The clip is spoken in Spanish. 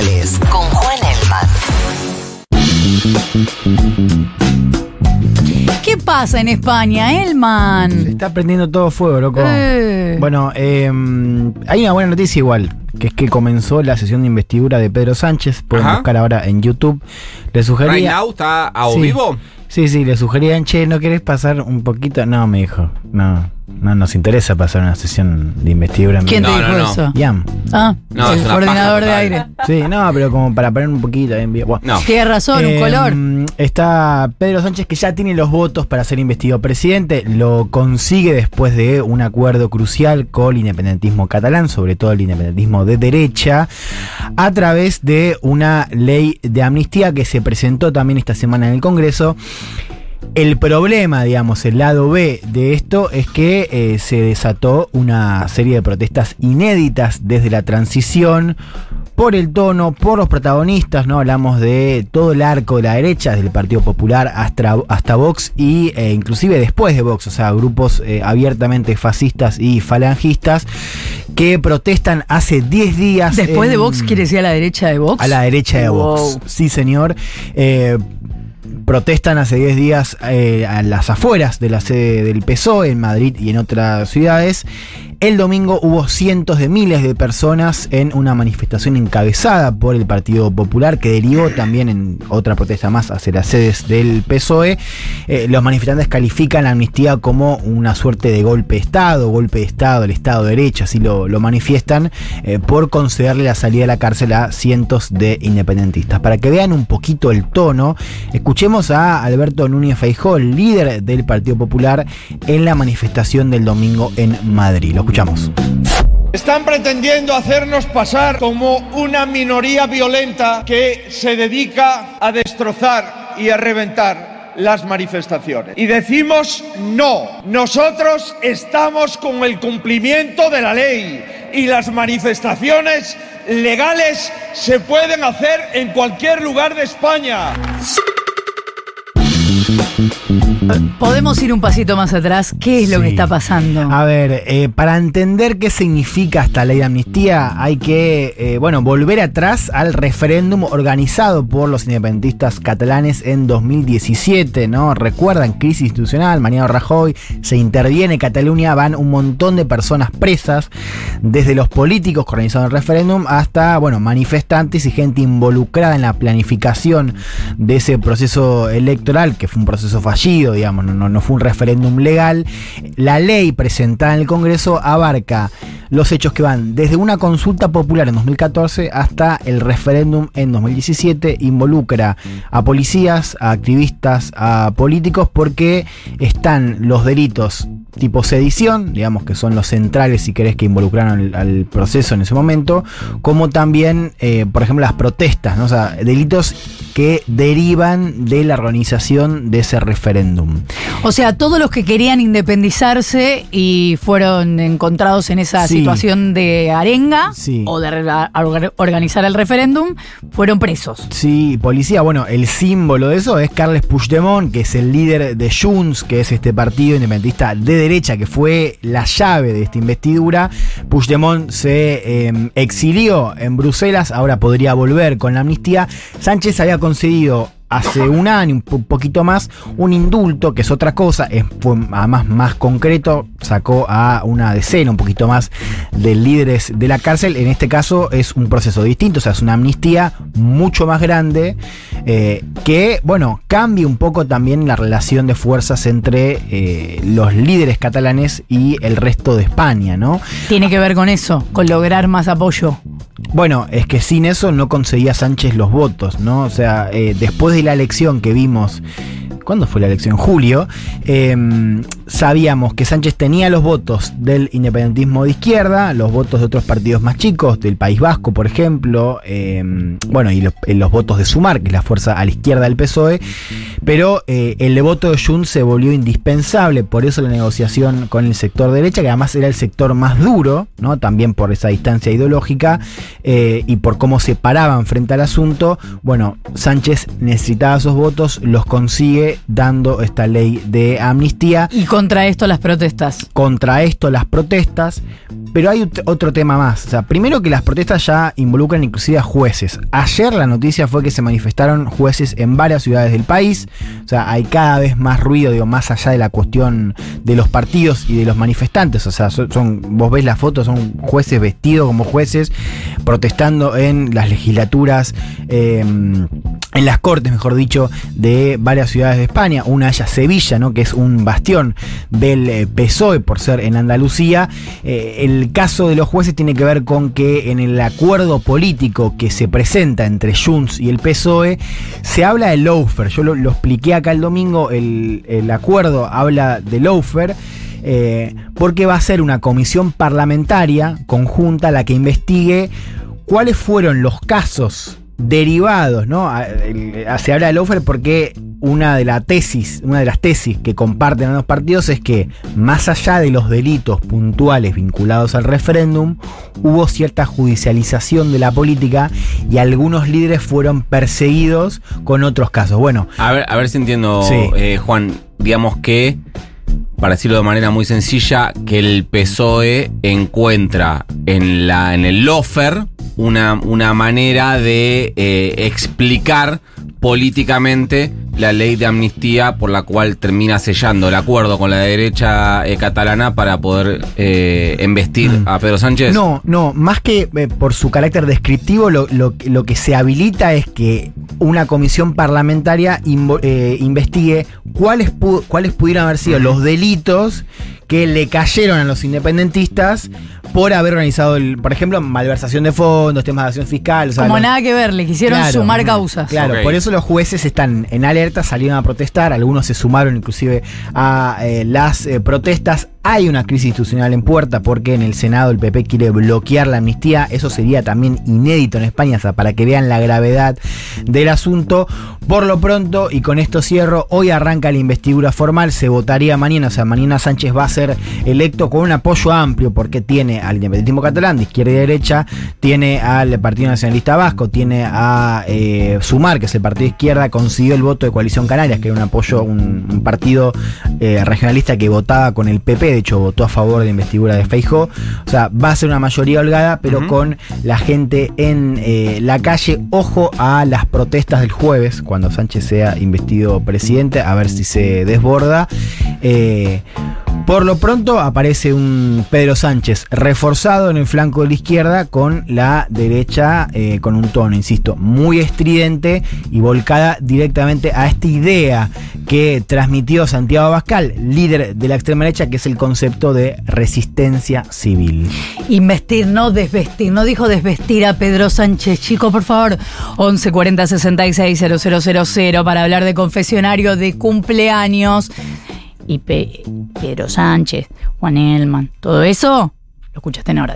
Con Juan Elman. ¿Qué pasa en España, Se Elman? está prendiendo todo fuego, loco. Eh. Bueno, eh, hay una buena noticia igual, que es que comenzó la sesión de investidura de Pedro Sánchez. Pueden Ajá. buscar ahora en YouTube. Le Right sugería... now está a o Sí. vivo. Sí, sí, le sugerían, che, ¿no querés pasar un poquito? No, me dijo, no, no nos interesa pasar una sesión de investidura en ¿Quién te No, dijo no, no. eso? Yam. Ah, No, el coordinador de aire. Sí, no, pero como para poner un poquito en vivo. Bueno. No. Tienes razón, un Eh, color. Está Pedro Sánchez que ya tiene los votos para ser investigado presidente. Lo consigue después de un acuerdo crucial con el independentismo catalán, sobre todo el independentismo de derecha, a través de una ley de amnistía que se presentó también esta semana en el Congreso. El problema, digamos, el lado B de esto es que eh, se desató una serie de protestas inéditas desde la transición por el tono, por los protagonistas, ¿no? Hablamos de todo el arco de la derecha, desde el Partido Popular hasta, hasta Vox y eh, inclusive después de Vox, o sea, grupos eh, abiertamente fascistas y falangistas que protestan hace 10 días. Después de Vox, ¿quiere decir a la derecha de Vox? a la derecha de Vox. Sí, señor. Eh, protestan hace 10 días eh, a las afueras de la sede del PSOE en Madrid y en otras ciudades. El domingo hubo cientos de miles de personas en una manifestación encabezada por el Partido Popular que derivó también en otra protesta más hacia las sedes del PSOE. Eh, los manifestantes califican la amnistía como una suerte de golpe de Estado, golpe de Estado, el Estado de Derecho, así lo, lo manifiestan, eh, por concederle la salida a la cárcel a cientos de independentistas. Para que vean un poquito el tono, escuchemos a Alberto Núñez Feijó, líder del Partido Popular, en la manifestación del domingo en Madrid. Escuchamos. Están pretendiendo hacernos pasar como una minoría violenta que se dedica a destrozar y a reventar las manifestaciones. Y decimos no, nosotros estamos con el cumplimiento de la ley y las manifestaciones legales se pueden hacer en cualquier lugar de España. Podemos ir un pasito más atrás. ¿Qué es lo Sí. que está pasando? A ver, eh, para entender qué significa esta ley de amnistía, hay que, eh, bueno, volver atrás al referéndum organizado por los independentistas catalanes en 2017, ¿no? Recuerdan, crisis institucional, Mariano Rajoy, se interviene Cataluña, van un montón de personas presas, desde los políticos que organizaron el referéndum hasta, bueno, manifestantes y gente involucrada en la planificación de ese proceso electoral, que fue un proceso fallido, digamos, no, no, fue un referéndum legal. La ley presentada en el Congreso abarca los hechos que van desde una consulta popular en 2014 hasta el referéndum en 2017, involucra a policías, a activistas, a políticos, porque están los delitos tipo sedición, digamos que son los centrales si querés que involucraron al, al proceso en ese momento, como también, eh, por ejemplo, las protestas, ¿no? o sea, delitos que derivan de la organización de ese referéndum. O sea, todos los que querían independizarse y fueron encontrados en esa Sí. situación de arenga Sí. o de organizar el referéndum, fueron presos. Sí, policía, bueno, el símbolo de eso es Carles Puigdemont, que es el líder de Junts, que es este partido independentista de derecha, que fue la llave de esta investidura. Puigdemont se eh, exilió en Bruselas, ahora podría volver con la amnistía. Sánchez había concedido hace un año, un po- poquito más, un indulto, que es otra cosa, es, fue además más concreto, sacó a una decena, un poquito más, de líderes de la cárcel. En este caso es un proceso distinto, o sea, es una amnistía mucho más grande, eh, que, bueno, cambia un poco también la relación de fuerzas entre eh, los líderes catalanes y el resto de España, ¿no? Tiene que ver con eso, con lograr más apoyo. Bueno, es que sin eso no conseguía Sánchez los votos, ¿no? O sea, eh, después de la elección que vimos, ¿cuándo fue la elección? Julio, eh, sabíamos que Sánchez tenía los votos del independentismo de izquierda, los votos de otros partidos más chicos, del País Vasco, por ejemplo, eh, bueno, y los, eh, los votos de Sumar, que es la fuerza a la izquierda del PSOE, pero eh, el voto de Junts se volvió indispensable, por eso la negociación con el sector derecha, que además era el sector más duro, ¿no? También por esa distancia ideológica eh, y por cómo se paraban frente al asunto. Bueno, Sánchez necesitaba esos votos, los consigue dando esta ley de amnistía. Y contra esto las protestas. Contra esto las protestas, pero hay ot- otro tema más. O sea, primero que las protestas ya involucran inclusive a jueces. Ayer la noticia fue que se manifestaron jueces en varias ciudades del país. O sea, hay cada vez más ruido, digo, más allá de la cuestión de los partidos y de los manifestantes. O sea, son, vos ves las fotos, son jueces vestidos como jueces, protestando en las legislaturas. eh, en las cortes, mejor dicho, de varias ciudades de España, una de Sevilla, ¿no? que es un bastión del eh, PSOE por ser en Andalucía. Eh, el caso de los jueces tiene que ver con que en el acuerdo político que se presenta entre Junts y el PSOE se habla de lawfare. Yo lo, expliqué acá el domingo, el, acuerdo habla de lawfare. eh, porque va a ser una comisión parlamentaria conjunta la que investigue cuáles fueron los casos derivados, ¿no? Se habla del offer porque una de la tesis, una de las tesis que comparten ambos partidos es que más allá de los delitos puntuales vinculados al referéndum, hubo cierta judicialización de la política y algunos líderes fueron perseguidos con otros casos. Bueno, A ver, a ver si entiendo, Sí. eh, Juan. Digamos que, para decirlo de manera muy sencilla, que el PSOE encuentra en, la, en el lofer una, una manera de eh, explicar políticamente la ley de amnistía por la cual termina sellando el acuerdo con la derecha eh, catalana para poder eh, embestir Mm. a Pedro Sánchez. No, no, más que eh, por su carácter descriptivo, lo, lo- lo que se habilita es que una comisión parlamentaria invo- investigue cuáles, pu- cuáles pudieran haber sido los delitos que le cayeron a los independentistas por haber organizado, el, por ejemplo, malversación de fondos, temas de acción fiscal. o sea, Como los- nada que ver, le quisieron Claro, sumar causas. Claro, por eso los jueces están en alerta, salieron a protestar, algunos se sumaron inclusive a eh, las eh, protestas. Hay una crisis institucional en puerta porque en el Senado el PP quiere bloquear la amnistía. Eso sería también inédito en España, sea, para que vean la gravedad del asunto. Por lo pronto, y con esto cierro, hoy arranca la investidura formal, se votaría mañana, o sea, mañana Sánchez va a ser electo con un apoyo amplio porque tiene al independentismo catalán de izquierda y derecha, tiene al Partido Nacionalista Vasco, tiene a eh, Sumar, que es el partido de izquierda, consiguió el voto de Coalición Canarias, que era un apoyo, un, un partido eh, regionalista que votaba con el PP, de hecho votó a favor de la investidura de Feijó. O sea, va a ser una mayoría holgada, pero con la gente en eh, la calle. Ojo a las protestas del jueves, cuando Sánchez sea investido presidente, a ver si se desborda. Eh, por lo pronto aparece un Pedro Sánchez reforzado en el flanco de la izquierda con la derecha eh, con un tono, insisto, muy estridente y volcada directamente a esta idea que transmitió Santiago Abascal, líder de la extrema derecha, que es el concepto de resistencia civil. Investir, no desvestir. No dijo desvestir a Pedro Sánchez. Chico, por favor, 11 40 66 000 para hablar de confesionario de cumpleaños. Y Pe- Pedro Sánchez, Juan Elman, todo eso lo escuchaste en ahora.